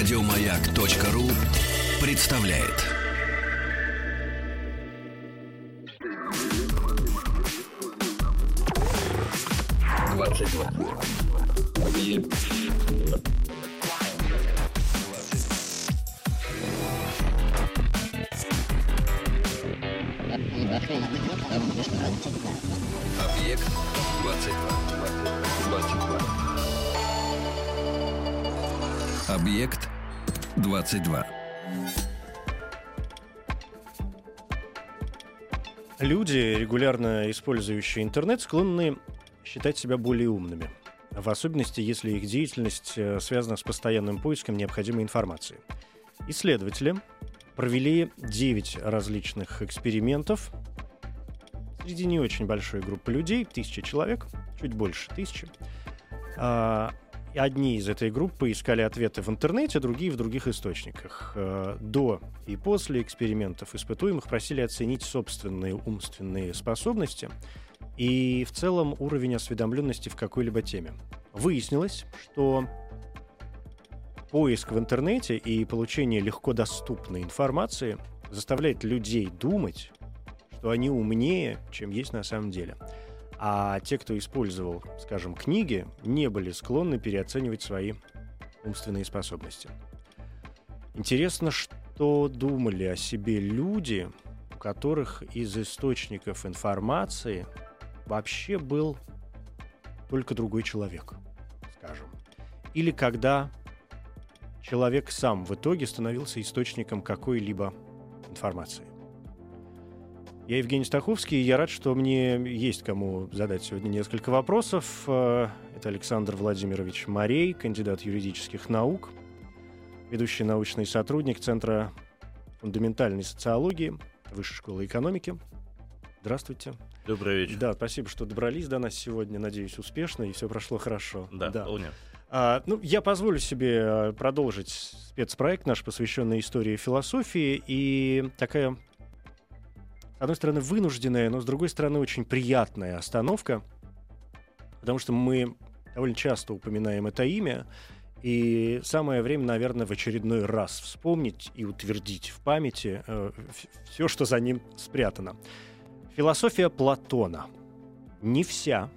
Радиомаяк.ру представляет. Объект 22. 22. Объект 22. Люди, регулярно использующие интернет, склонны считать себя более умными. В особенности, если их деятельность э, связана с постоянным поиском необходимой информации. Исследователи провели 9 различных экспериментов среди не очень большой группы людей, тысячи человек, чуть больше тысячи. Одни из этой группы искали ответы в интернете, другие в других источниках. Э, До и после экспериментов испытуемых просили оценить собственные умственные способности и в целом уровень осведомленности в какой-либо теме. Выяснилось, что поиск в интернете и получение легко доступной информации заставляет людей думать, что они умнее, чем есть на самом деле. А те, кто использовал, скажем, книги, не были склонны переоценивать свои умственные способности. Интересно, что думали о себе люди, у которых из источников информации вообще был только другой человек, скажем. Или когда человек сам в итоге становился источником какой-либо информации. Я Евгений Стаховский, и я рад, что мне есть кому задать сегодня несколько вопросов. Э, Это Александр Владимирович Марей, кандидат юридических наук, ведущий научный сотрудник Центра фундаментальной социологии Высшей школы экономики. Здравствуйте. Добрый вечер. Да, спасибо, что добрались до нас сегодня. Надеюсь, успешно и все прошло хорошо. Да, вполне. А, ну, я позволю себе а, продолжить спецпроект наш, посвященный истории философии. И такая, с одной стороны, вынужденная, но с другой стороны, очень приятная остановка. Потому что мы довольно часто упоминаем это имя. И самое время, наверное, в очередной раз вспомнить и утвердить в памяти все, что за ним спрятано. Философия Платона. Не вся,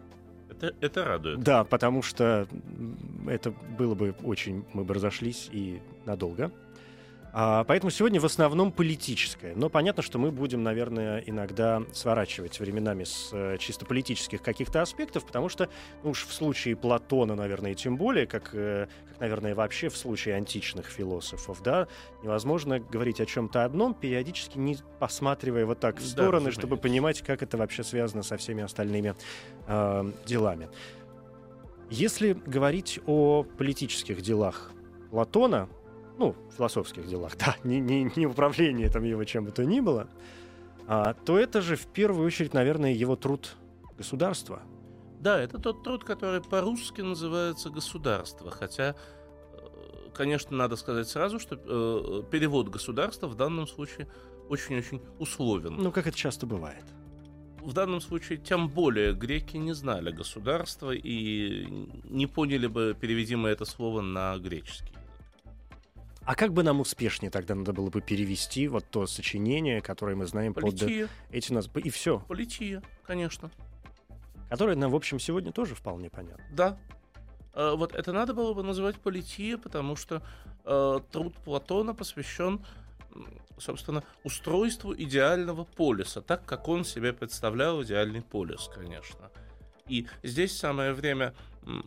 Это, это радует. да, потому что это было бы очень... Мы бы разошлись и надолго. А, поэтому сегодня в основном политическое. Но понятно, что мы будем, наверное, иногда сворачивать временами с э, чисто политических каких-то аспектов, потому что, ну уж в случае Платона, наверное, и тем более, как, э, как, наверное, вообще в случае античных философов, да, невозможно говорить о чем-то одном, периодически не посматривая вот так в Да, стороны, чтобы разумеется. понимать, как это вообще связано со всеми остальными э, делами. Если говорить о политических делах Платона, ну, философских делах, да, не, не, не управлении там его чем бы то ни было, а, то это же в первую очередь, наверное, его труд государства. Да, это тот труд, который по-русски называется «государство». Хотя, э, конечно, надо сказать сразу, что э, перевод «государства» в данном случае очень-очень условен. Ну, как это часто бывает. В данном случае тем более греки не знали государства и не поняли бы, переведи мы это слово на греческий. А как бы нам успешнее тогда надо было бы перевести вот то сочинение, которое мы знаем под Полития, эти нас и все, полития, конечно. которое нам, в общем, сегодня тоже вполне понятно. Да. Э, Вот это надо было бы называть полития, потому что э, труд Платона посвящен, собственно, устройству идеального полиса, так как он себе представлял идеальный полис, конечно. И здесь самое время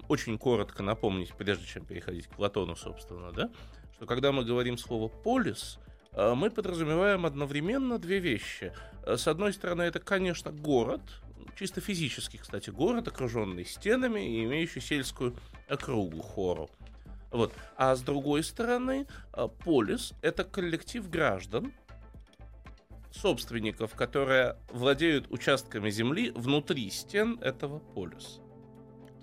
очень коротко напомнить, прежде чем переходить к Платону, собственно, да, что когда мы говорим слово полис, э, мы подразумеваем одновременно две вещи. Э, С одной стороны, это, конечно, город, чисто физический, кстати, город, окруженный стенами и имеющий сельскую округу хору. Вот. А с другой стороны, э, полис — это коллектив граждан, собственников, которые владеют участками земли внутри стен этого полиса.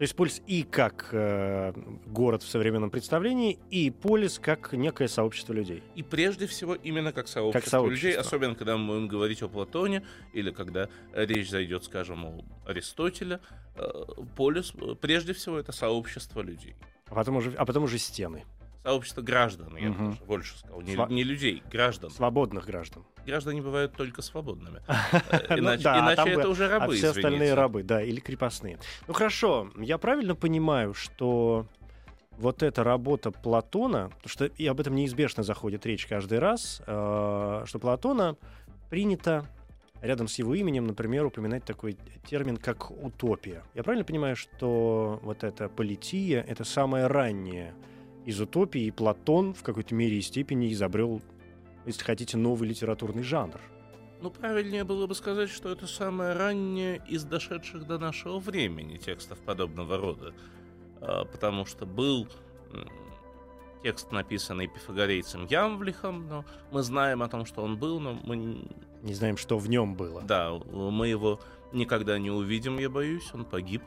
То есть полис и как э, город в современном представлении, и полис как некое сообщество людей. И прежде всего именно как сообщество, Как сообщество. людей, особенно когда мы будем говорить о Платоне, или когда речь зайдет, скажем, о Аристотеле, э, полис, э, прежде всего, это сообщество людей. А потом уже, а потом уже стены. Сообщество граждан, я Мгм. даже больше сказал, не, Сва- не людей, граждан. Свободных граждан. Граждане бывают только свободными. Ну Э, Иначе, да, а иначе там это бы- уже рабы, а все остальные рабы, да, или крепостные. Ну хорошо, я правильно понимаю, что вот эта работа Платона, потому что и об этом неизбежно заходит речь каждый раз, э, что Платона принято рядом с его именем, например, упоминать такой термин, как утопия. Я правильно понимаю, что вот эта полития — это самое раннее из утопии, и Платон в какой-то мере и степени изобрел, если хотите, новый литературный жанр? Ну, правильнее было бы сказать, что это самое раннее из дошедших до нашего времени текстов подобного рода. А, Потому что был текст, написанный пифагорейцем Ямвлихом, но мы знаем о том, что он был, но мы, Не знаем, что в нем было. да, мы его никогда не увидим, я боюсь, он погиб.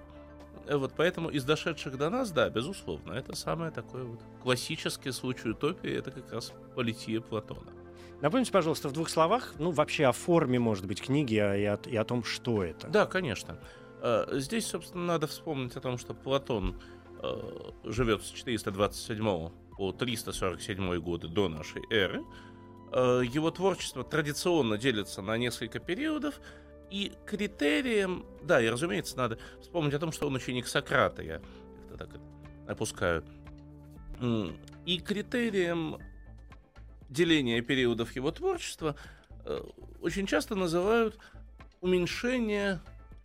Э, Вот поэтому из дошедших до нас, да, безусловно, это самое такое вот классический случай утопии, это как раз полития Платона. Напомните, пожалуйста, в двух словах, ну, вообще о форме, может быть, книги а и о, и о том, что это. Да, конечно. Э, Здесь, собственно, надо вспомнить о том, что Платон э, живет с 427 по 347 годы до нашей эры. Его творчество традиционно делится на несколько периодов, и критерием, да, и разумеется, надо вспомнить о том, что он ученик Сократа, я как-то так опускаю. И критерием деления периодов его творчества э, очень часто называют уменьшение,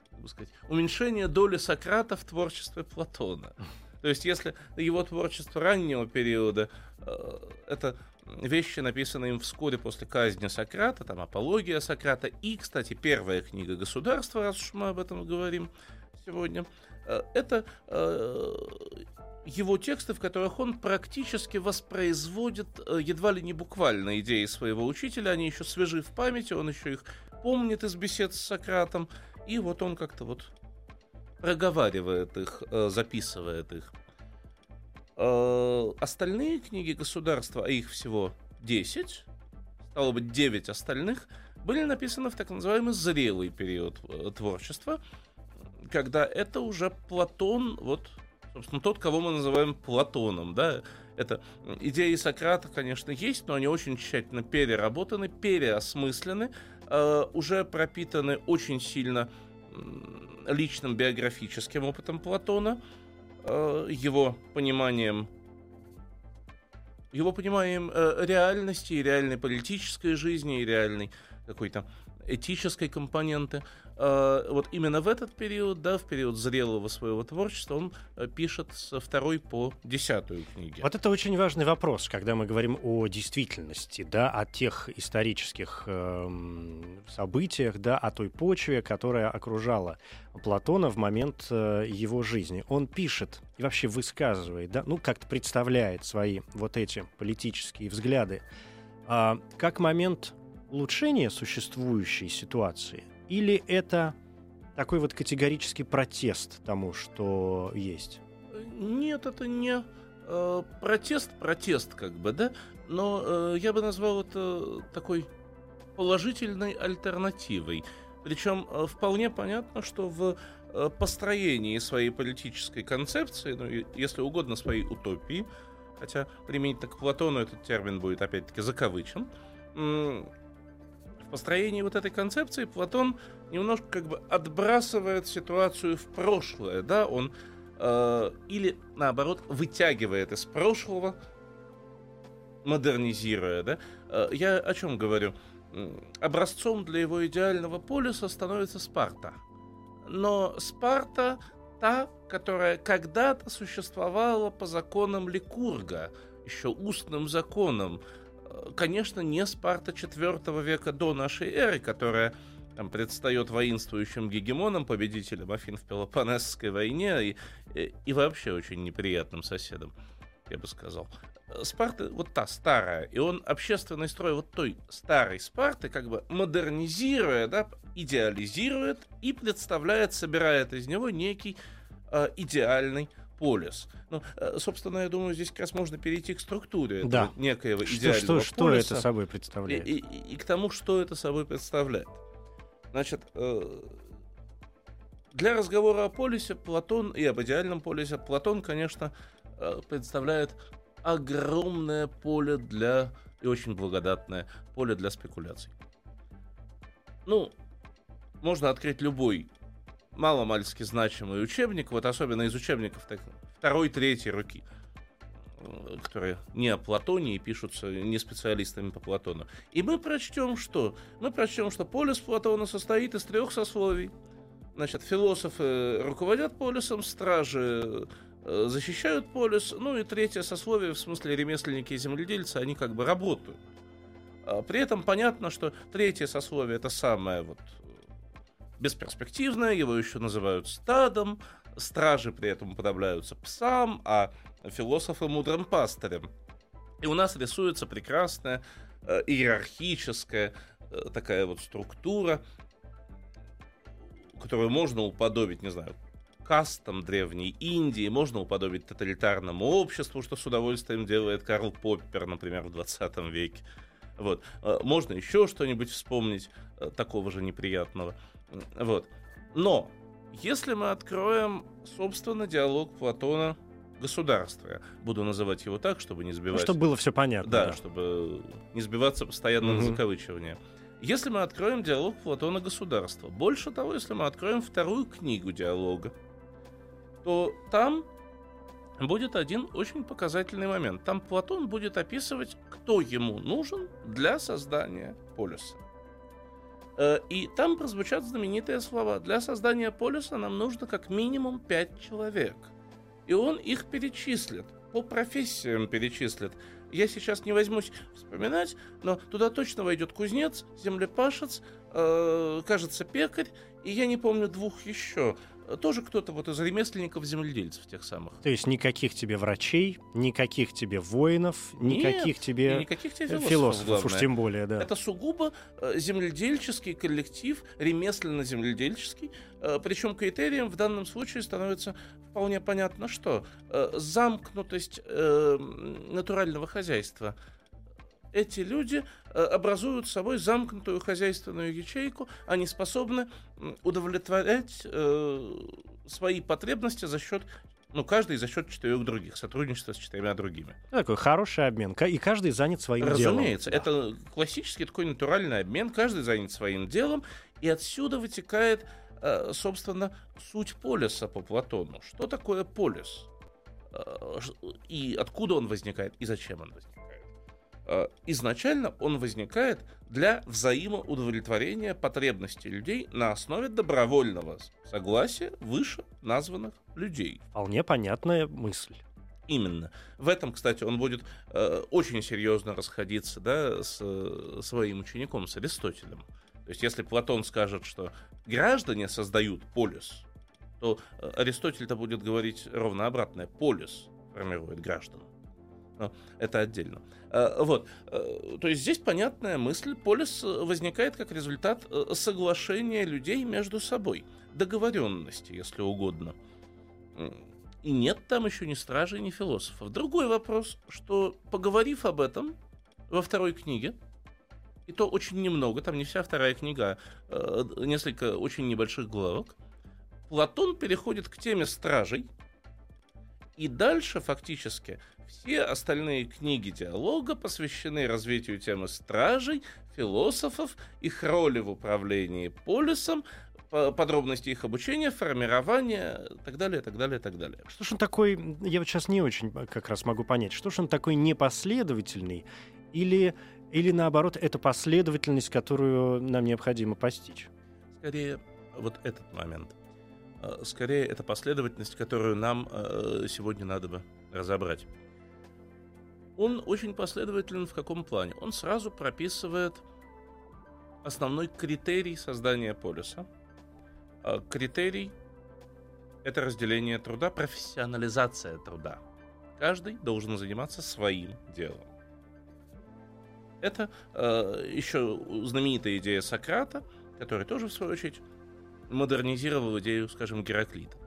как бы сказать, уменьшение доли Сократа в творчестве Платона. То есть, если его творчество раннего периода э, это вещи, написанные им вскоре после казни Сократа, там апология Сократа и, кстати, первая книга государства, раз уж мы об этом говорим сегодня, э, это э, его тексты, в которых он практически воспроизводит э, едва ли не буквально идеи своего учителя, они еще свежи в памяти, он еще их помнит из бесед с Сократом, и вот он как-то вот проговаривает их, записывает их. Э, Остальные книги государства, а их всего 10, стало быть, 9 остальных, были написаны в так называемый зрелый период э, творчества, когда это уже Платон, вот, собственно, тот, кого мы называем Платоном, да, это идеи Сократа, конечно, есть, но они очень тщательно переработаны, переосмыслены, э, уже пропитаны очень сильно личным биографическим опытом Платона, э, его пониманием. Его пониманием э, реальности и реальной политической жизни и реальной какой-то этической компоненты. Э, вот именно в этот период, да, в период зрелого своего творчества, он э, пишет со второй по десятую книги. Вот это очень важный вопрос, когда мы говорим о действительности, да, о тех исторических эм, событиях, да, о той почве, которая окружала Платона в момент э, его жизни. Он пишет и вообще высказывает, да, ну, как-то представляет свои вот эти политические взгляды а, как момент улучшения существующей ситуации, или это такой вот категорический протест тому, что есть? Нет, это не э, протест, протест как бы, да, но э, я бы назвал это такой положительной альтернативой. Причем э, вполне понятно, что в э, построении своей политической концепции, ну, если угодно, своей утопии, хотя применительно к Платону этот термин будет опять-таки закавычен, построении вот этой концепции Платон немножко как бы отбрасывает ситуацию в прошлое, да, он э, или наоборот вытягивает из прошлого, модернизируя, да. Э, я о чем говорю? Образцом для его идеального полюса становится Спарта. Но Спарта та, которая когда-то существовала по законам Ликурга, еще устным законам. Э, Конечно, не Спарта IV века до нашей эры, которая там предстает воинствующим гегемоном, победителем Афин в Пелопонесской войне и, и, и вообще очень неприятным соседом, я бы сказал. Э, Спарта вот та старая, и он общественный строй вот той старой Спарты как бы модернизируя, да, идеализирует и представляет, собирает из него некий э, идеальный полис. Ну, э, собственно, я думаю, здесь как раз можно перейти к структуре Да. некоего Что, идеального что, что полиса это собой представляет? и- и- и к тому, что это собой представляет. Значит, э, для разговора о полисе Платон и об идеальном полисе Платон, конечно, э, представляет огромное поле для и очень благодатное поле для спекуляций. Ну, можно открыть любой маломальски значимый учебник, вот особенно из учебников так, второй, третьей руки, которые не о Платоне и пишутся не специалистами по Платону. И мы прочтем что? Мы прочтем, что полис Платона состоит из трех сословий. Значит, философы руководят полисом, стражи э, защищают полис, ну и третье сословие, в смысле ремесленники и земледельцы, они как бы работают. А при этом понятно, что третье сословие это самое вот бесперспективное, его еще называют стадом, стражи при этом уподобляются псам, а философы мудрым пастырем. И у нас рисуется прекрасная э, иерархическая э, такая вот структура, которую можно уподобить, не знаю, кастам Древней Индии, можно уподобить тоталитарному обществу, что с удовольствием делает Карл Поппер, например, в 20 веке. Вот. Э, можно еще что-нибудь вспомнить э, такого же неприятного. Вот. Но если мы откроем, собственно, диалог Платона государства, буду называть его так, чтобы не сбивать... Ну, чтобы было все понятно. Да, да. чтобы не сбиваться постоянно угу. на закавычивание. Если мы откроем диалог Платона государства, больше того, если мы откроем вторую книгу диалога, то там будет один очень показательный момент. Там Платон будет описывать, кто ему нужен для создания полюса. Э, и там прозвучат знаменитые слова. Для создания полюса нам нужно как минимум пять человек. И он их перечислит, по профессиям перечислит. Я сейчас не возьмусь вспоминать, но туда точно войдет кузнец, землепашец, э, кажется, пекарь, и я не помню двух еще тоже кто-то вот из ремесленников-земледельцев тех самых. То есть никаких тебе врачей, никаких тебе воинов, никаких Нет, тебе, никаких тебе философов, философов уж тем более, да. Это сугубо э, земледельческий коллектив, ремесленно-земледельческий, э, причем критерием в данном случае становится вполне понятно что. Э, замкнутость натурального хозяйства – эти люди э, образуют собой замкнутую хозяйственную ячейку, они способны удовлетворять э, свои потребности за счет ну, каждый за счет четырех других, сотрудничества с четырьмя другими. Такой хороший обмен, и каждый занят своим Разумеется, делом. Разумеется, это классический такой натуральный обмен, каждый занят своим делом, и отсюда вытекает, э, собственно, суть полиса по Платону. Что такое полис? И откуда он возникает, и зачем он возникает? Э, изначально он возникает для взаимоудовлетворения потребностей людей на основе добровольного согласия выше названных людей. Вполне понятная мысль. Именно. В этом, кстати, он будет э, очень серьезно расходиться да, с э, своим учеником, с Аристотелем. То есть, если Платон скажет, что граждане создают полис, то э, Аристотель-то будет говорить ровно обратное. Полис формирует граждан. Но это отдельно. Э, вот. Э, то есть здесь понятная мысль. Полис возникает как результат э, соглашения людей между собой. Договоренности, если угодно. И нет там еще ни стражей, ни философов. Другой вопрос, что поговорив об этом во второй книге, и то очень немного, там не вся вторая книга, а несколько очень небольших главок, Платон переходит к теме стражей, и дальше фактически все остальные книги диалога посвящены развитию темы стражей, философов, их роли в управлении полисом, подробности их обучения, формирования, так далее, так далее, так далее. Что ж он такой, я вот сейчас не очень как раз могу понять, что ж он такой непоследовательный или, или наоборот, это последовательность, которую нам необходимо постичь? Скорее, вот этот момент. А, скорее, это последовательность, которую нам а, сегодня надо бы разобрать он очень последователен в каком плане? Он сразу прописывает основной критерий создания полюса. А критерий — это разделение труда, профессионализация труда. Каждый должен заниматься своим делом. Это э, еще знаменитая идея Сократа, который тоже, в свою очередь, модернизировал идею, скажем, Гераклита.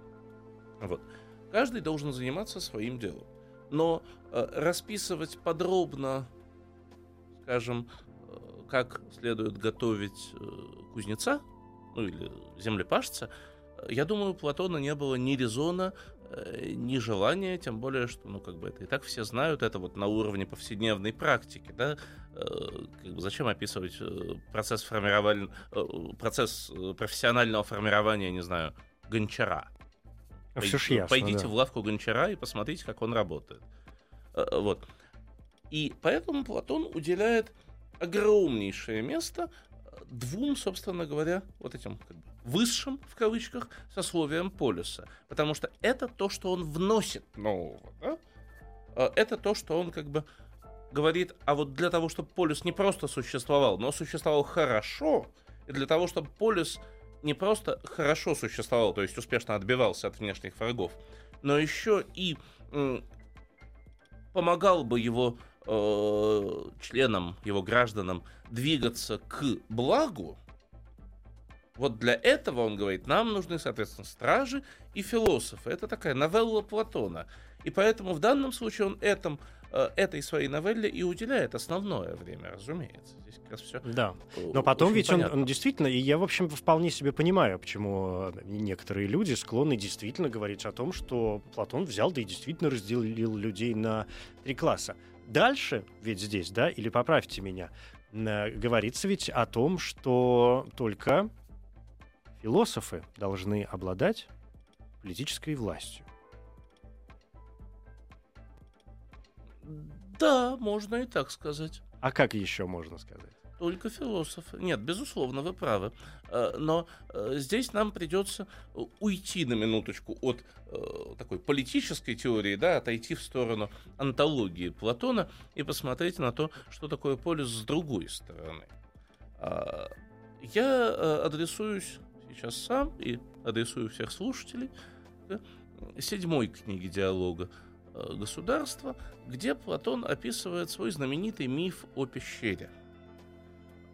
Вот. Каждый должен заниматься своим делом. Но э, расписывать подробно, скажем, э, как следует готовить э, кузнеца, ну или землепашца, я думаю, у Платона не было ни резона, э, ни желания, тем более, что, ну, как бы это и так все знают, это вот на уровне повседневной практики, да, э, как бы зачем описывать э, процесс формирования, э, процесс э, профессионального формирования, не знаю, гончара. Все ж ясно, Пойдите да. в лавку гончара и посмотрите, как он работает. Э, Вот. И поэтому Платон уделяет огромнейшее место э, двум, собственно говоря, вот этим как бы, высшим, в кавычках, сословиям полюса. Потому что это то, что он вносит нового. да? Э, Это то, что он как бы говорит, а вот для того, чтобы полюс не просто существовал, но существовал хорошо, и для того, чтобы полюс не просто хорошо существовал, то есть успешно отбивался от внешних врагов, но еще и помогал бы его э, членам, его гражданам двигаться к благу, вот для этого, он говорит, нам нужны, соответственно, стражи и философы. Это такая новелла Платона. И поэтому в данном случае он этом, этой своей новелле и уделяет основное время, разумеется. Здесь как раз все Да. Но потом ведь он, он действительно, и я, в общем, вполне себе понимаю, почему э, некоторые люди склонны действительно говорить о том, что Платон взял, да и действительно разделил людей на три класса. Дальше, ведь здесь, да, или поправьте меня, э, говорится ведь о том, что только философы должны обладать политической властью. Да, можно и так сказать. А как еще можно сказать? Только философы. Нет, безусловно, вы правы. Э, Но э, здесь нам придется уйти на минуточку от э, такой политической теории, да, отойти в сторону антологии Платона и посмотреть на то, что такое полис с другой стороны. А, Я адресуюсь сейчас сам и адресую всех слушателей к седьмой книге диалога государства, где Платон описывает свой знаменитый миф о пещере.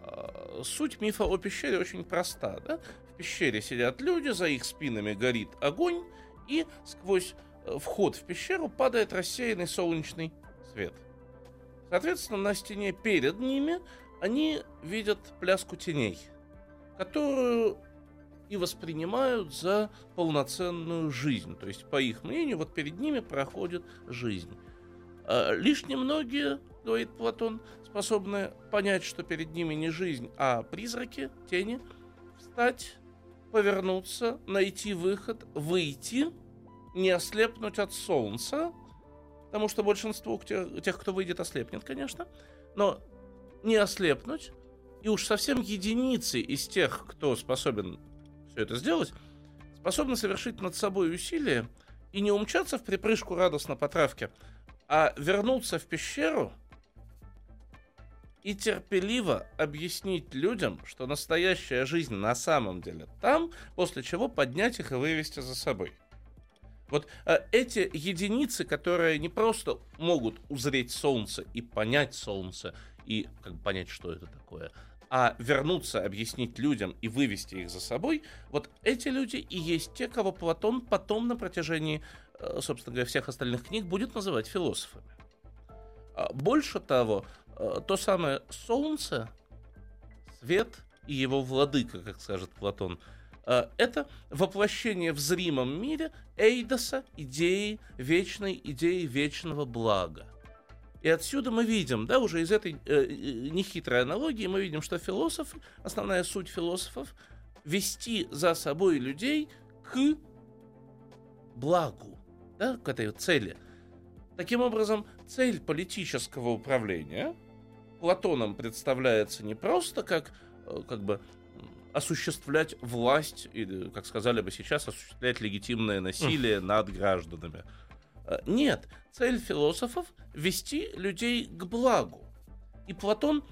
А, Суть мифа о пещере очень проста. Да? В пещере сидят люди, за их спинами горит огонь, и сквозь э, вход в пещеру падает рассеянный солнечный свет. Соответственно, на стене перед ними они видят пляску теней, которую и воспринимают за полноценную жизнь. То есть, по их мнению, вот перед ними проходит жизнь. А Лишь немногие, говорит Платон, способны понять, что перед ними не жизнь, а призраки, тени, встать, повернуться, найти выход, выйти, не ослепнуть от солнца, потому что большинство те- тех, кто выйдет, ослепнет, конечно, но не ослепнуть, и уж совсем единицы из тех, кто способен все это сделать, способны совершить над собой усилие и не умчаться в припрыжку радостно по травке, а вернуться в пещеру и терпеливо объяснить людям, что настоящая жизнь на самом деле там, после чего поднять их и вывести за собой. Вот э, эти единицы, которые не просто могут узреть солнце и понять солнце, и как бы понять, что это такое, а вернуться, объяснить людям и вывести их за собой, вот эти люди и есть те, кого Платон потом на протяжении, э, собственно говоря, всех остальных книг будет называть философами. А Больше того, э, то самое солнце, свет и его владыка, как скажет Платон, э, это воплощение в зримом мире эйдоса, идеи, вечной идеи вечного блага. И отсюда мы видим, да, уже из этой э, э, нехитрой аналогии мы видим, что философы, основная суть философов, вести за собой людей к благу, да, к этой цели. Таким образом, цель политического управления Платоном представляется не просто как, э, как бы осуществлять власть, или, как сказали бы сейчас, осуществлять легитимное насилие над гражданами. Э, Нет, цель философов — вести людей к благу. И Платон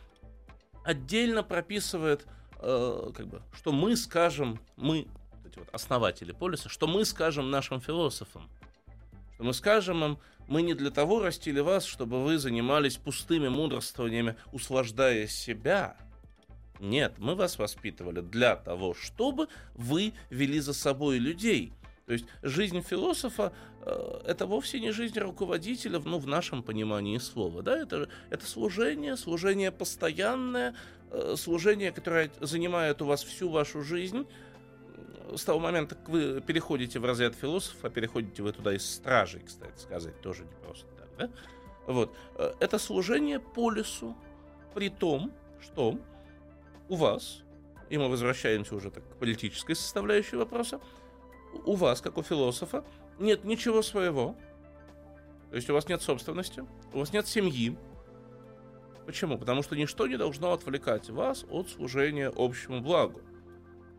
отдельно прописывает, э, как бы, что мы скажем, мы, эти вот основатели полиса, что мы скажем нашим философам. Что мы скажем им, мы не для того растили вас, чтобы вы занимались пустыми мудрствованиями, услаждая себя. Нет, мы вас воспитывали для того, чтобы вы вели за собой людей. То есть жизнь философа э, это вовсе не жизнь руководителя, ну, в нашем понимании слова. Да? Это, это служение, служение постоянное, э, служение, которое занимает у вас всю вашу жизнь, с того момента, как вы переходите в разряд философа, переходите вы туда из стражей, кстати сказать, тоже не просто так, да? Вот. Э, это служение полису, при том, что у вас, и мы возвращаемся уже так к политической составляющей вопроса, у вас, как у философа, нет ничего своего. То есть у вас нет собственности, у вас нет семьи. Почему? Потому что ничто не должно отвлекать вас от служения общему благу.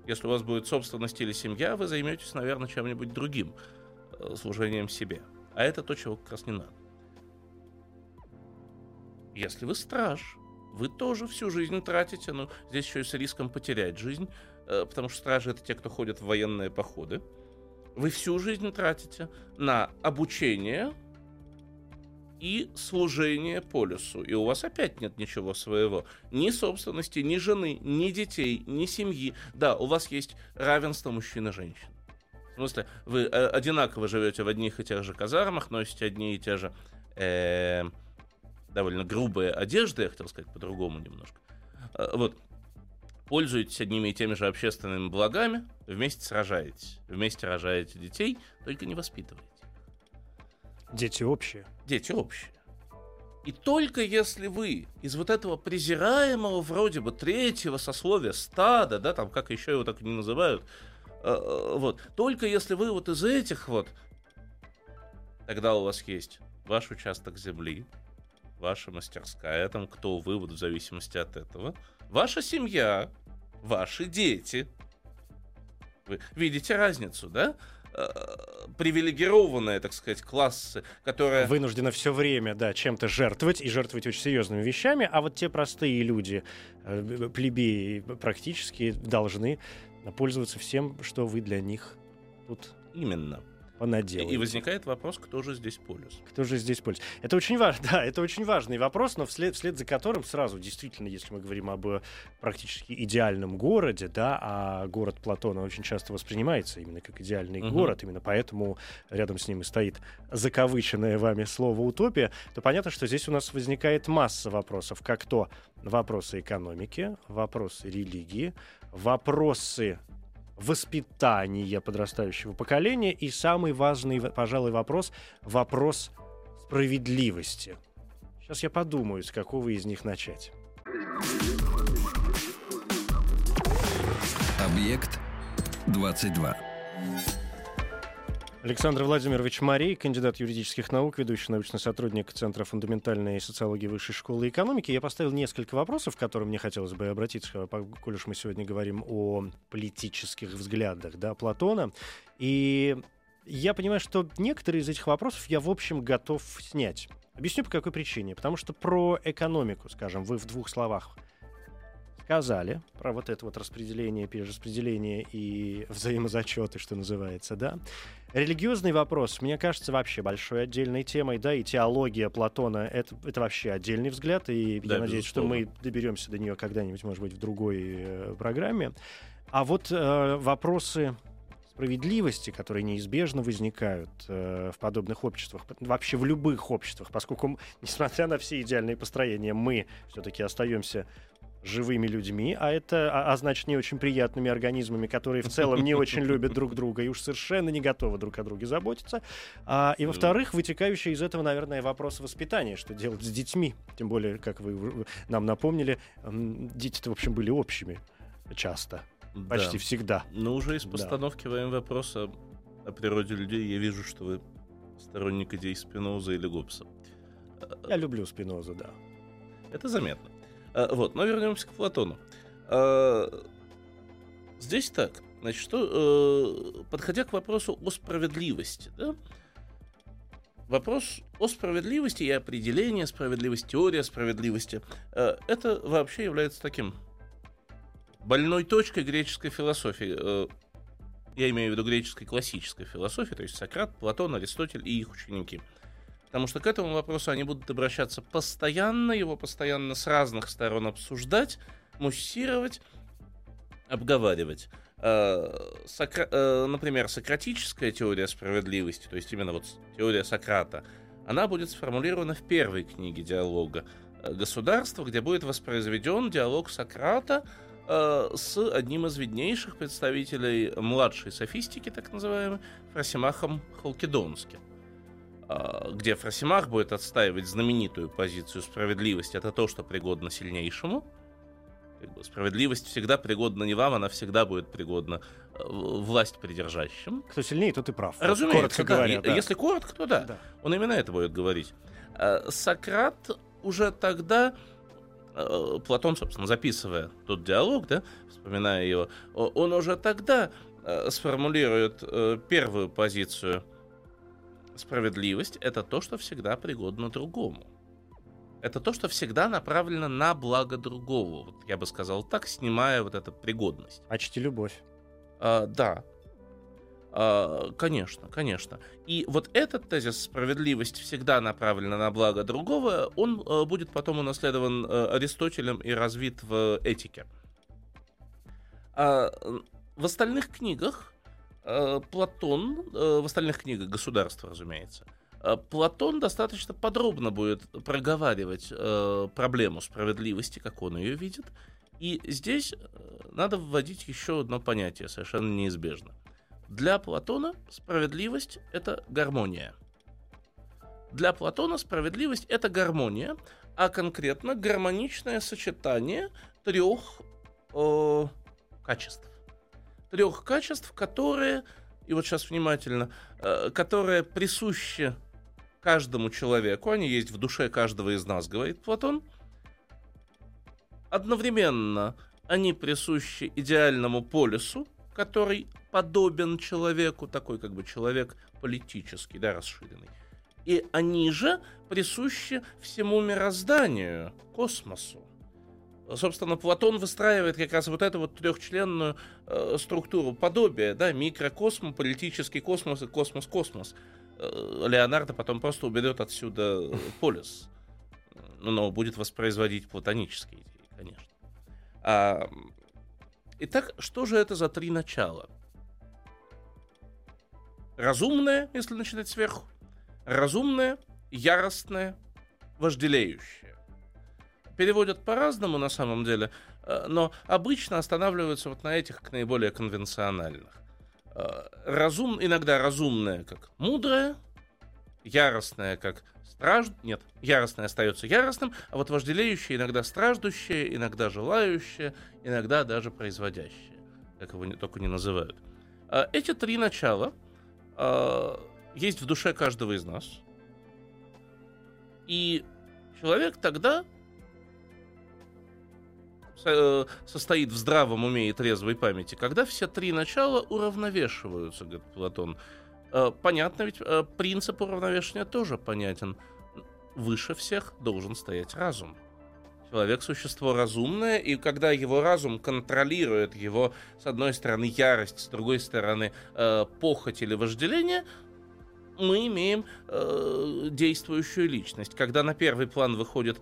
Если у вас будет собственность или семья, вы займетесь, наверное, чем-нибудь другим, э, служением себе. А это то, чего как раз не надо. Если вы страж, вы тоже всю жизнь тратите, но здесь еще и с риском потерять жизнь, потому что стражи это те, кто ходят в военные походы. Вы всю жизнь тратите на обучение и служение полюсу. И у вас опять нет ничего своего. Ни собственности, ни жены, ни детей, ни семьи. Да, у вас есть равенство мужчин и женщин. В смысле, вы э, одинаково живете в одних и тех же казармах, носите одни и те же э, довольно грубые одежды, я хотел сказать по-другому немножко. Э, вот. Пользуетесь одними и теми же общественными благами, вместе сражаетесь, вместе рожаете детей, только не воспитываете. Дети общие. Дети общие. И только если вы из вот этого презираемого вроде бы третьего сословия стада, да, там как еще его так не называют, э, э, вот, только если вы вот из этих вот, тогда у вас есть ваш участок земли, ваша мастерская, там кто вы, вот в зависимости от этого, ваша семья, ваши дети. Вы видите разницу, да? Э, привилегированные, так сказать, классы, которые... Вынуждены все время, да, чем-то жертвовать, и жертвовать очень серьезными вещами, а вот те простые люди, э, плебеи, практически должны пользоваться всем, что вы для них тут Именно понаделали. И возникает вопрос, кто же здесь полюс? Кто же здесь полюс? Это очень важно, да, это очень важный вопрос, но вслед, вслед за которым сразу, действительно, если мы говорим об э, практически идеальном городе, да, а город Платона очень часто воспринимается именно как идеальный угу. город, именно поэтому рядом с ним и стоит закавыченное вами слово «утопия», то понятно, что здесь у нас возникает масса вопросов, как то вопросы экономики, вопросы религии, вопросы воспитания подрастающего поколения и самый важный, пожалуй, вопрос — вопрос справедливости. Сейчас я подумаю, с какого из них начать. Объект 22. Александр Владимирович Марей, кандидат юридических наук, ведущий научный сотрудник Центра фундаментальной социологии Высшей школы экономики. Я поставил несколько вопросов, к которым мне хотелось бы обратиться, коль уж мы сегодня говорим о политических взглядах да, Платона. И я понимаю, что некоторые из этих вопросов я, в общем, готов снять. Объясню, по какой причине. Потому что про экономику, скажем, вы в двух словах сказали про вот это вот распределение, перераспределение и взаимозачеты, что называется, да. Религиозный вопрос, мне кажется, вообще большой отдельной темой, да, и теология Платона это, это вообще отдельный взгляд, и да, я надеюсь, что мы доберемся до нее когда-нибудь, может быть, в другой э, программе. А вот э, вопросы справедливости, которые неизбежно возникают э, в подобных обществах, вообще в любых обществах, поскольку, несмотря на все идеальные построения, мы все-таки остаемся живыми людьми, а это, а, а значит, не очень приятными организмами, которые в целом не очень любят друг друга и уж совершенно не готовы друг о друге заботиться. А, и, во-вторых, вытекающий из этого, наверное, вопрос воспитания, что делать с детьми. Тем более, как вы нам напомнили, дети-то, в общем, были общими часто. Почти да. всегда. Но уже из постановки да. вопроса о природе людей я вижу, что вы сторонник идей Спиноза или Гоббса. Я люблю Спиноза, да. Это заметно. А, вот, но вернемся к Платону. А, здесь так, значит, что, э, подходя к вопросу о справедливости, да, вопрос о справедливости и определение справедливости, теория справедливости, э, это вообще является таким больной точкой греческой философии. Э, я имею в виду греческой классической философии, то есть Сократ, Платон, Аристотель и их ученики – Потому что к этому вопросу они будут обращаться постоянно, его постоянно с разных сторон обсуждать, муссировать, обговаривать. Э, Сокра... Э, например, сократическая теория справедливости, то есть именно вот теория Сократа, она будет сформулирована в первой книге диалога «Государство», где будет воспроизведен диалог Сократа э, с одним из виднейших представителей младшей софистики, так называемой, Фросимахом Халкидонским э, где Фросимах будет отстаивать знаменитую позицию справедливости, это то, что пригодно сильнейшему. Как бы, справедливость всегда пригодна не вам, она всегда будет пригодна э, власть придержащим. Кто сильнее, тот и прав. Разумеется, коротко да. говоря. Да. Если коротко, то да. Да. Он именно это будет говорить. Э, Сократ уже тогда, Платон, собственно, записывая тот диалог, да, вспоминая его, он уже тогда сформулирует э, первую позицию. Справедливость — это то, что всегда пригодно другому. Это то, что всегда направлено на благо другого. Вот я бы сказал так, снимая вот эту пригодность. Почти любовь. А, да. А, конечно, конечно. И вот этот тезис справедливость всегда направлена на благо другого, он э, будет потом унаследован э, Аристотелем и развит в этике. А, в остальных книгах Платон, э, в остальных книгах государства, разумеется, э, Платон достаточно подробно будет проговаривать э, проблему справедливости, как он ее видит. И здесь э, надо вводить еще одно понятие, совершенно неизбежно. Для Платона справедливость — это гармония. Для Платона справедливость — это гармония, а конкретно гармоничное сочетание трех э, качеств. Трех качеств, которые, и вот сейчас внимательно, э, которые присущи каждому человеку, они есть в душе каждого из нас, говорит Платон. Одновременно они присущи идеальному полюсу, который подобен человеку, такой как бы человек политический, да, расширенный. И они же присущи всему мирозданию, космосу. Собственно, Платон выстраивает как раз вот эту вот трехчленную э, структуру подобия, да, микрокосмос, политический космос и космос-космос. Э, Леонардо потом просто уберет отсюда полюс, ну, но будет воспроизводить платонические идеи, конечно. А, итак, что же это за три начала? Разумное, если начинать сверху, разумное, яростное, вожделеющее. Переводят по-разному на самом деле, э, но обычно останавливаются вот на этих наиболее конвенциональных. Э, Разум, иногда разумное как мудрое, яростное как страж... Нет, яростное остается яростным, а вот вожделеющее иногда страждущее, иногда желающее, иногда даже производящее, как его не, только не называют. Э, Эти три начала есть в душе каждого из нас. И человек тогда состоит в здравом уме и трезвой памяти, когда все три начала уравновешиваются, говорит Платон. Э, Понятно, ведь э, принцип уравновешивания тоже понятен. Выше всех должен стоять разум. Человек существо разумное, и когда его разум контролирует его, с одной стороны, ярость, с другой стороны, э, похоть или вожделение, мы имеем действующую личность. Когда на первый план выходит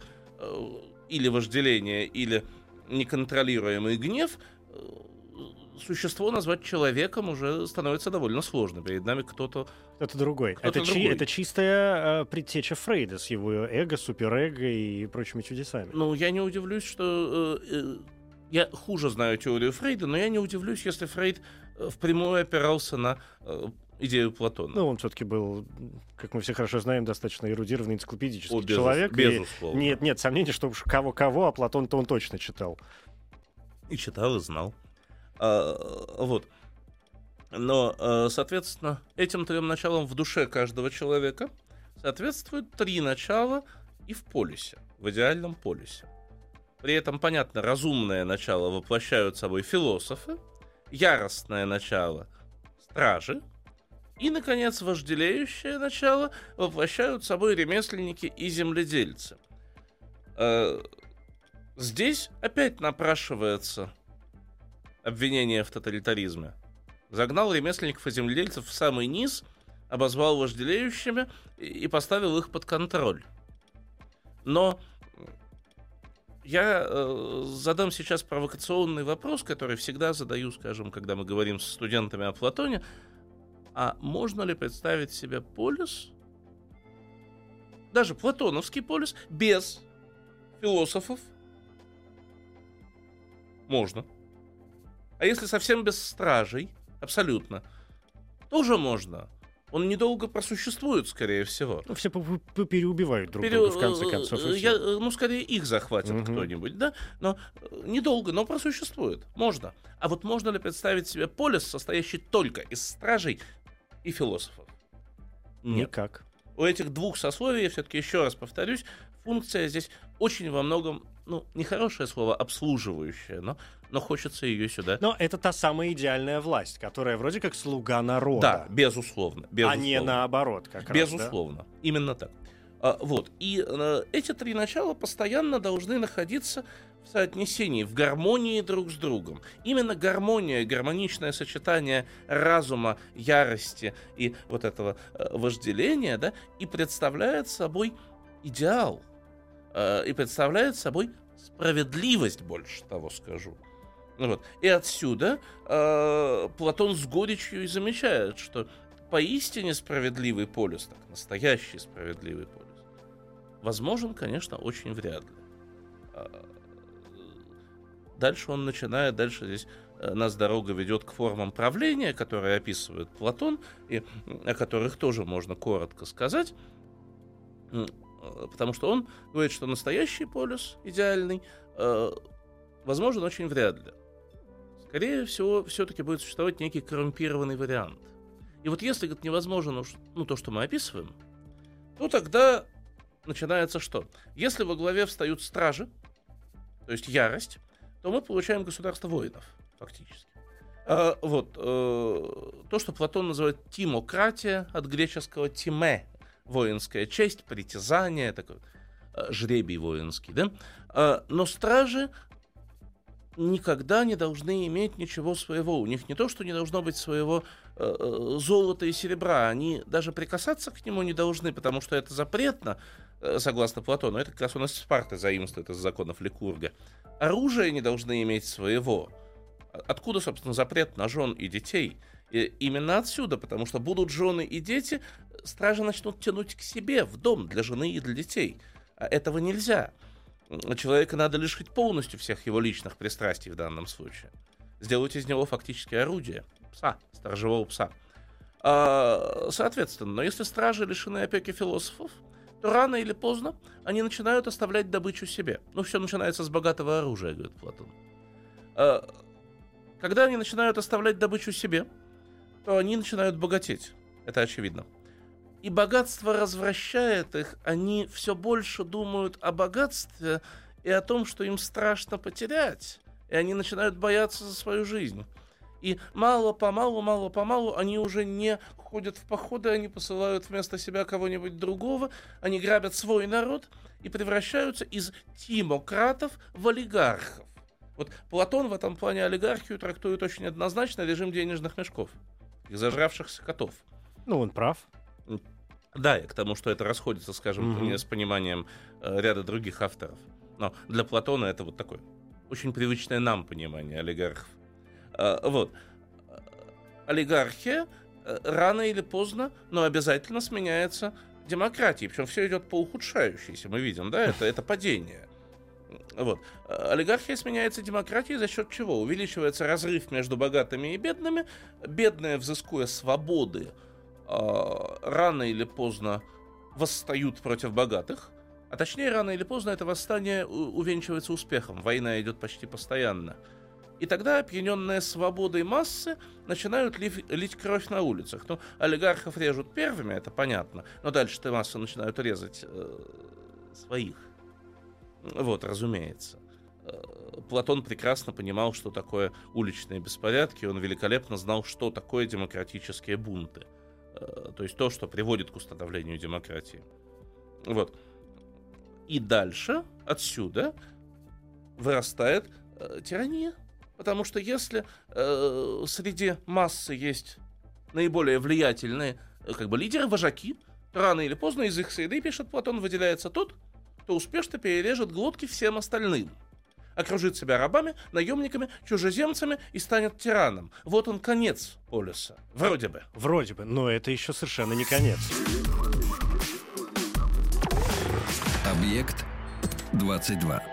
или вожделение, или неконтролируемый гнев, э, существо назвать человеком уже становится довольно сложно. Перед нами кто-то... Это другой. Кто-то это, чи- другой. это чистая э, предтеча Фрейда с его эго, суперэго и прочими чудесами. Ну, я не удивлюсь, что... э, э, я хуже знаю теорию Фрейда, но я не удивлюсь, если Фрейд э, впрямую опирался на идею Платона. Ну, он все-таки был, как мы все хорошо знаем, достаточно эрудированный энциклопедический О, безус- человек. и безусловно. Нет, нет сомнений, что уж кого-кого, а Платон-то он точно читал. И читал, и знал. А, вот. Но, э, соответственно, этим трем началам в душе каждого человека соответствуют три начала и в полюсе, в идеальном полюсе. При этом, понятно, разумное начало воплощают собой философы, яростное начало — стражи, и, наконец, вожделеющее начало воплощают собой ремесленники и земледельцы. Э, Здесь опять напрашивается обвинение в тоталитаризме. Загнал ремесленников и земледельцев в самый низ, обозвал вожделеющими и поставил их под контроль. Но я э, задам сейчас провокационный вопрос, который всегда задаю, скажем, когда мы говорим с студентами о Платоне. А можно ли представить себе полюс, даже платоновский полюс, без философов? Можно. А если совсем без стражей, абсолютно, тоже можно. Он недолго просуществует, скорее всего. Ну, все переубивают друг Пере... друга, в конце концов. Я, ну, скорее, их захватит угу. кто-нибудь, да? Но недолго, но просуществует. Можно. А вот можно ли представить себе полис, состоящий только из стражей и философов? Нет. Никак. У этих двух сословий, я все-таки еще раз повторюсь, функция здесь очень во многом, ну, нехорошее слово, обслуживающее, но, но хочется ее сюда. Но это та самая идеальная власть, которая вроде как слуга народа. Да, безусловно. безусловно. А не наоборот, как Безусловно. Раз, да? Именно так. А, вот. И а, эти три начала постоянно должны находиться соотнесении, в гармонии друг с другом. Именно гармония, гармоничное сочетание разума, ярости и вот этого а, вожделения, да, и представляет собой идеал э, и представляет собой справедливость, больше того скажу. Вот. И отсюда э, Платон с горечью и замечает, что поистине справедливый полюс, так, настоящий справедливый полюс, возможен, конечно, очень вряд ли. Дальше он начинает, дальше здесь э, нас дорога ведет к формам правления, которые описывает Платон, и о которых тоже можно коротко сказать. Э, потому что он говорит, что настоящий полюс идеальный э, возможен очень вряд ли. Скорее всего, все-таки будет существовать некий коррумпированный вариант. И вот если говорит, невозможно ну, то, что мы описываем, то тогда начинается что? Если во главе встают стражи, то есть ярость, то мы получаем государство воинов, фактически. А, вот, э, то, что Платон называет тимократия, от греческого тиме, воинская честь, притязание, такой э, жребий воинский, да? Э, но стражи никогда не должны иметь ничего своего. У них не то, что не должно быть своего э, золота и серебра, они даже прикасаться к нему не должны, потому что это запретно, согласно Платону. Это как раз у нас Спарта заимствует из законов Ликурга. Оружие не должны иметь своего. Откуда, собственно, запрет на жен и детей? И именно отсюда, потому что будут жены и дети, стражи начнут тянуть к себе в дом для жены и для детей. А этого нельзя. Человека надо лишить полностью всех его личных пристрастий в данном случае. Сделать из него фактически орудие. Пса, сторожевого пса. А, соответственно, но если стражи лишены опеки философов, то рано или поздно они начинают оставлять добычу себе. Ну, все начинается с богатого оружия, говорит Платон. А, когда они начинают оставлять добычу себе, то они начинают богатеть. Это очевидно и богатство развращает их, они все больше думают о богатстве и о том, что им страшно потерять, и они начинают бояться за свою жизнь. И мало-помалу, мало-помалу они уже не ходят в походы, они посылают вместо себя кого-нибудь другого, они грабят свой народ и превращаются из тимократов в олигархов. Вот Платон в этом плане олигархию трактует очень однозначно режим денежных мешков, их зажравшихся котов. Ну, он прав. Да, и к тому, что это расходится, скажем, mm-hmm. с пониманием э, ряда других авторов. Но для Платона это вот такое очень привычное нам понимание олигархов. Э, вот. Олигархия э, рано или поздно, но обязательно сменяется демократией. Причем все идет по ухудшающейся. Мы видим, да, это, это падение. Вот. Олигархия сменяется демократией за счет чего? Увеличивается разрыв между богатыми и бедными. Бедные, взыскуя свободы, а, рано или поздно восстают против богатых, а точнее рано или поздно это восстание увенчивается успехом, война идет почти постоянно. И тогда опьяненные свободой массы начинают лить, кровь на улицах. Ну, олигархов режут первыми, это понятно, но дальше-то массы начинают резать э, своих. Вот, разумеется. Э, Платон прекрасно понимал, что такое уличные беспорядки, он великолепно знал, что такое демократические бунты. Э, то есть то, что приводит к установлению демократии. Вот. И дальше, отсюда, вырастает э, тирания. Потому что если э, среди массы есть наиболее влиятельные э, как бы лидеры, вожаки, то рано или поздно из их среды, пишет Платон, выделяется тот, кто успешно перережет глотки всем остальным окружит себя рабами, наемниками, чужеземцами и станет тираном. Вот он конец полюса. Вроде бы. Вроде бы, но это еще совершенно не конец. Объект 22.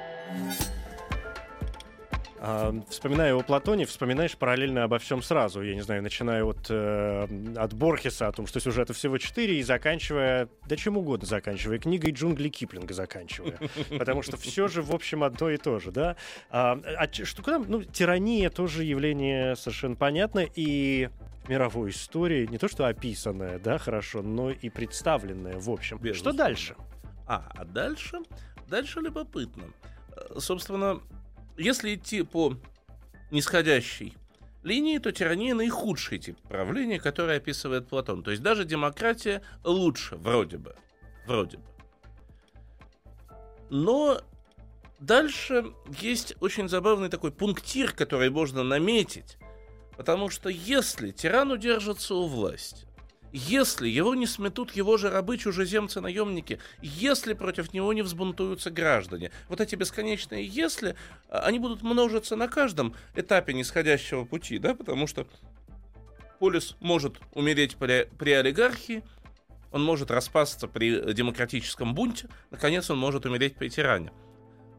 А, вспоминая о Платоне, вспоминаешь параллельно обо всем сразу. Я не знаю, начиная от, э, от Борхеса, о том, что сюжета всего четыре, и заканчивая, да чем угодно заканчивая, книгой джунглей Киплинга заканчивая. Потому что все же, в общем, одно и то же, да? А, а что, куда, ну, тирания тоже явление совершенно понятное, и мировой истории не то что описанная, да, хорошо, но и представленная в общем. Безусловно. Что дальше? А, а дальше? Дальше любопытно. Э, собственно, если идти по нисходящей линии, то тирания наихудший тип правления, который описывает Платон. То есть даже демократия лучше, вроде бы. Вроде бы. Но дальше есть очень забавный такой пунктир, который можно наметить. Потому что если тиран удержится у власти, если его не сметут его же рабы, чужеземцы, наемники, если против него не взбунтуются граждане, вот эти бесконечные «если», а, они будут множиться на каждом этапе нисходящего пути, да, потому что полис может умереть при, при олигархии, он может распасться при демократическом бунте, наконец он может умереть при тиране.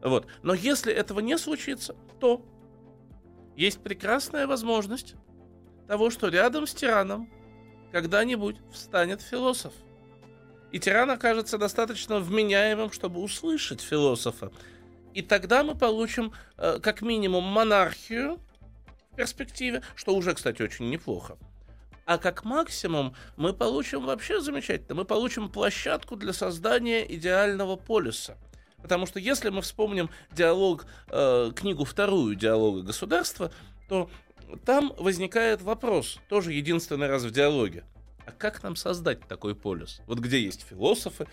Вот. Но если этого не случится, то есть прекрасная возможность того, что рядом с тираном когда-нибудь встанет философ. И тиран окажется достаточно вменяемым, чтобы услышать философа. И тогда мы получим э, как минимум монархию в перспективе, что уже, кстати, очень неплохо. А как максимум мы получим вообще замечательно, мы получим площадку для создания идеального полиса. Потому что если мы вспомним диалог, э, книгу вторую диалога государства, то там возникает вопрос, тоже единственный раз в диалоге. А как нам создать такой полюс? Вот где есть философы,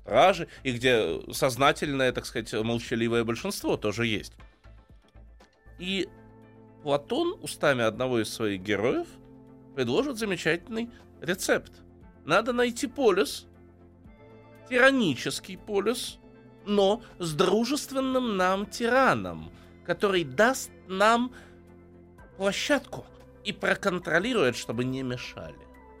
стражи, и где сознательное, так сказать, молчаливое большинство тоже есть. И Платон устами одного из своих героев предложит замечательный рецепт. Надо найти полюс, тиранический полюс, но с дружественным нам тираном, который даст нам площадку и проконтролирует, чтобы не мешали.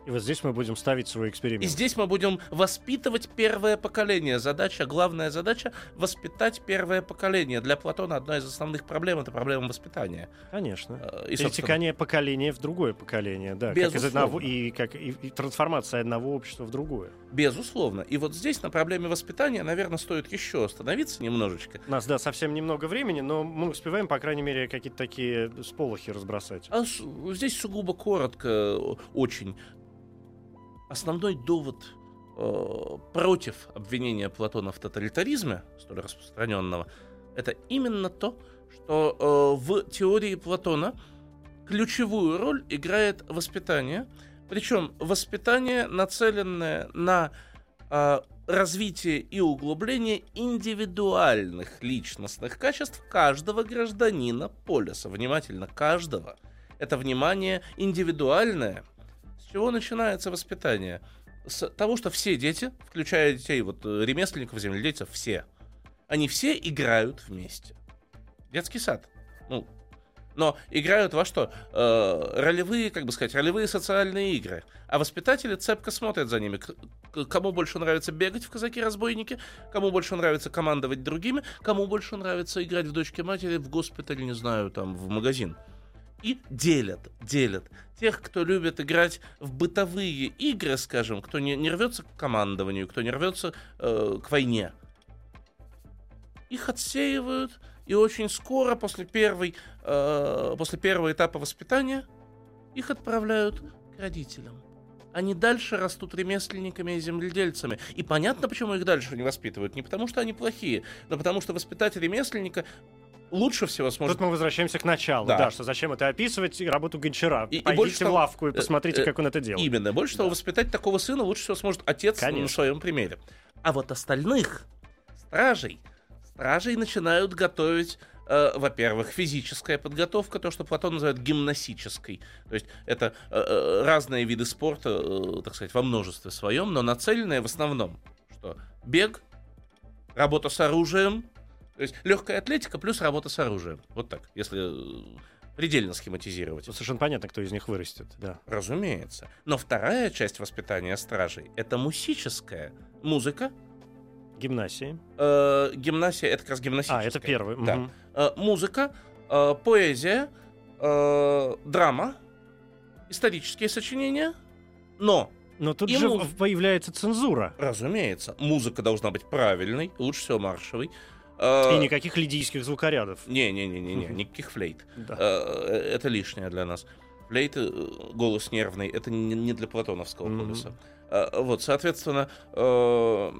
И вот здесь мы будем ставить свой эксперимент. И здесь мы будем воспитывать первое поколение. Задача, главная задача — воспитать первое поколение. Для Платона одна из основных проблем — это проблема воспитания. Конечно. Э, и, Перетекание поколения в другое поколение, да. Безусловно. Как из одного, и, как, и, и трансформация одного общества в другое. Безусловно. И вот здесь на проблеме воспитания, наверное, стоит еще остановиться немножечко. У нас, да, совсем немного времени, но мы успеваем, по крайней мере, какие-то такие сполохи разбросать. А здесь сугубо коротко очень основной довод э, против обвинения Платона в тоталитаризме, столь распространенного, это именно то, что э, в теории Платона ключевую роль играет воспитание, причем воспитание, нацеленное на э, развитие и углубление индивидуальных личностных качеств каждого гражданина полиса. Внимательно, каждого. Это внимание индивидуальное, чего начинается воспитание? С того, что все дети, включая детей, вот э, ремесленников, земледельцев, все, они все играют вместе. Детский сад. Ну, но играют во что? Э, ролевые, как бы сказать, ролевые социальные игры. А воспитатели цепко смотрят за ними. К- кому больше нравится бегать в казаки-разбойники, кому больше нравится командовать другими, кому больше нравится играть в дочке матери в госпиталь, не знаю, там, в магазин и делят, делят. Тех, кто любит играть в бытовые игры, скажем, кто не, не рвется к командованию, кто не рвется э, к войне, их отсеивают, и очень скоро после, первой, э, после первого этапа воспитания их отправляют к родителям. Они дальше растут ремесленниками и земледельцами. И понятно, почему их дальше не воспитывают. Не потому, что они плохие, но потому, что воспитать ремесленника лучше всего сможет... Тут мы возвращаемся к началу, да, да что зачем это описывать, и работу Гончара. И, Пойдите и больше в того, лавку и э, посмотрите, э, как он это делает. Именно. Больше да. того, воспитать такого сына лучше всего сможет отец Конечно. на своем примере. А вот остальных стражей, стражей начинают готовить Uh, во-первых, физическая подготовка, то, что Платон называет гимнастической. То есть это разные виды спорта, так сказать, во множестве своем, но нацеленные в основном, что бег, работа с оружием, то есть легкая атлетика плюс работа с оружием. Вот так, если э, предельно схематизировать. Ну, совершенно понятно, кто из них вырастет, да. Разумеется. Но вторая часть воспитания стражей — это мусическая музыка. Гимнасия. Э, гимнасия — это как раз гимнастическая. А, это первый. Да. Угу. Э, музыка, э, поэзия, э, драма, исторические сочинения, но Но тут же муз- появляется цензура. Разумеется, музыка должна быть правильной, лучше всего маршевой. Э, И никаких лидийских звукорядов. Не-не-не-не, никаких флейт. Да. Э, Это лишнее для нас. Флейты, э, голос нервный, это не для платоновского полюса. Э, Вот, соответственно, э,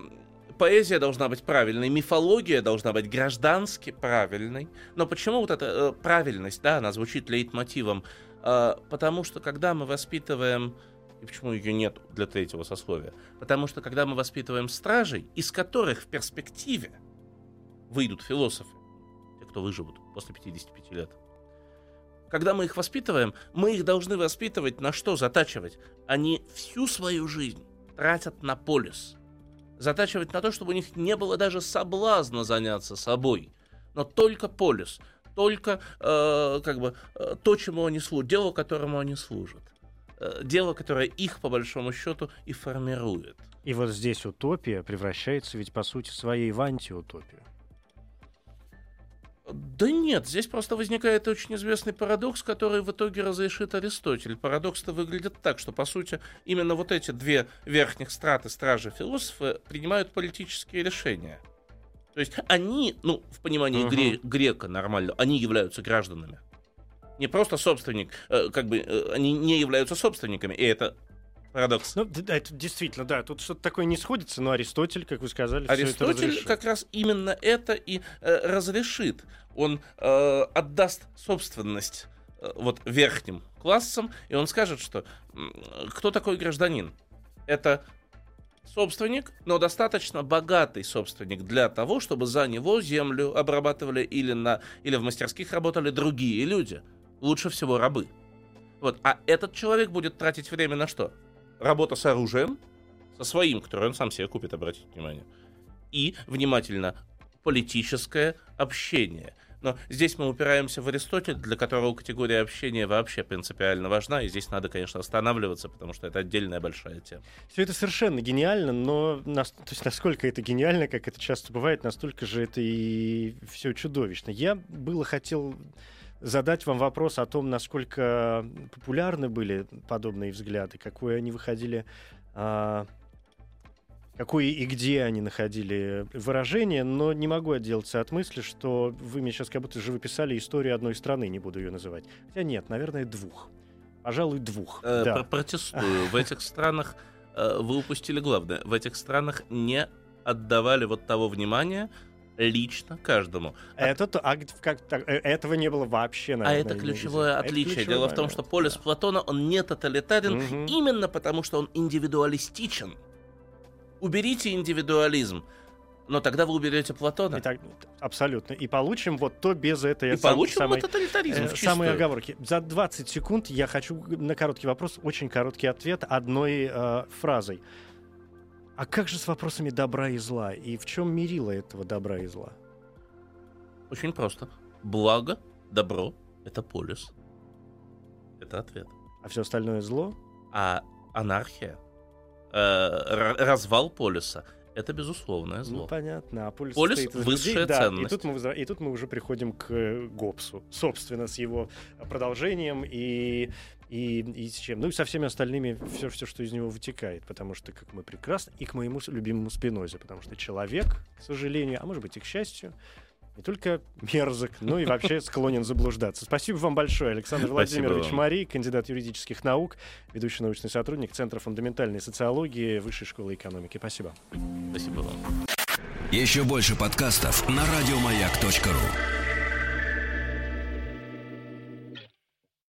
поэзия должна быть правильной, мифология должна быть граждански правильной. Но почему вот эта э, правильность, да, она звучит лейтмотивом? Э, Потому что когда мы воспитываем и почему ее нет для третьего сословия? Потому что когда мы воспитываем стражей, из которых в перспективе выйдут философы, те, кто выживут после 55 лет, когда мы их воспитываем, мы их должны воспитывать на что затачивать? Они всю свою жизнь тратят на полис. Затачивать на то, чтобы у них не было даже соблазна заняться собой. Но только полис, только э, как бы э, то, чему они служат, дело, которому они служат. Э, дело, которое их, по большому счету, и формирует. И вот здесь утопия превращается ведь по сути своей в антиутопию. Да нет, здесь просто возникает очень известный парадокс, который в итоге разрешит Аристотель. Парадокс-то выглядит так, что, по сути, именно вот эти две верхних страты стражи философы принимают политические решения. То есть они, ну, в понимании Мгм. гре- грека нормально, они являются гражданами. Не просто собственник, э, как бы э, они не являются собственниками, и это парадокс. Ну, да, это действительно, да, тут что-то такое не сходится, но Аристотель, как вы сказали, Аристотель как раз именно это и э, разрешит. Он э, отдаст собственность э, вот верхним классам, и он скажет, что кто такой гражданин? Это собственник, но достаточно богатый собственник для того, чтобы за него землю обрабатывали или, на, или в мастерских работали другие люди. Лучше всего рабы. Вот. А этот человек будет тратить время на что? Работа с оружием, со своим, которое он сам себе купит, обратите внимание. И, внимательно, политическое общение. Но здесь мы упираемся в Аристотель, для которого категория общения вообще принципиально важна, и здесь надо, конечно, останавливаться, потому что это отдельная большая тема. Все это совершенно гениально, но нас- то есть насколько это гениально, как это часто бывает, настолько же это и все чудовищно. Я было хотел задать вам вопрос о том, насколько популярны были подобные взгляды, какое они выходили, а, какое и где они находили выражение, но не могу отделаться от мысли, что вы мне сейчас как будто же выписали историю одной страны, не буду ее называть. Хотя нет, наверное, двух. Пожалуй, двух. Э, да. про- Протестую. В этих странах э, вы упустили главное. В этих странах не отдавали вот того внимания лично каждому. Это а г- как, так, э, этого не было вообще, А наверное, это нигде. ключевое Это отличие. ключевой Дело в том, что полис да. Платона, он не тоталитарен Мгм. именно потому, что он индивидуалистичен. Уберите индивидуализм, но тогда вы уберете Платона. И так, абсолютно. И получим вот то без этой и сам- получим самой, мы тоталитаризм э, самые оговорки. За 20 секунд я хочу на короткий вопрос, очень короткий ответ одной э, фразой. А как же с вопросами добра и зла? И в чем мерило этого добра и зла? Очень просто. Благо, добро — это полис. Это ответ. А все остальное зло? А анархия, э, развал полиса — это безусловное зло. Ну, понятно. А состоит из высшая людей. Да, и ценность. тут, мы, и тут мы уже приходим к э, Гоббсу, собственно, с его продолжением и, и, и с чем. Ну и со всеми остальными, все, все, что из него вытекает. Потому что, как мы прекрасно, и к моему любимому Спинозе. Потому что человек, к сожалению, а может быть и к счастью, не только мерзок, но и вообще склонен заблуждаться. Спасибо вам большое, Александр Спасибо Владимирович вам. Мари, кандидат юридических наук, ведущий научный сотрудник Центра фундаментальной социологии Высшей школы экономики. Спасибо. Спасибо вам. Еще больше подкастов на радиомаяк.ру.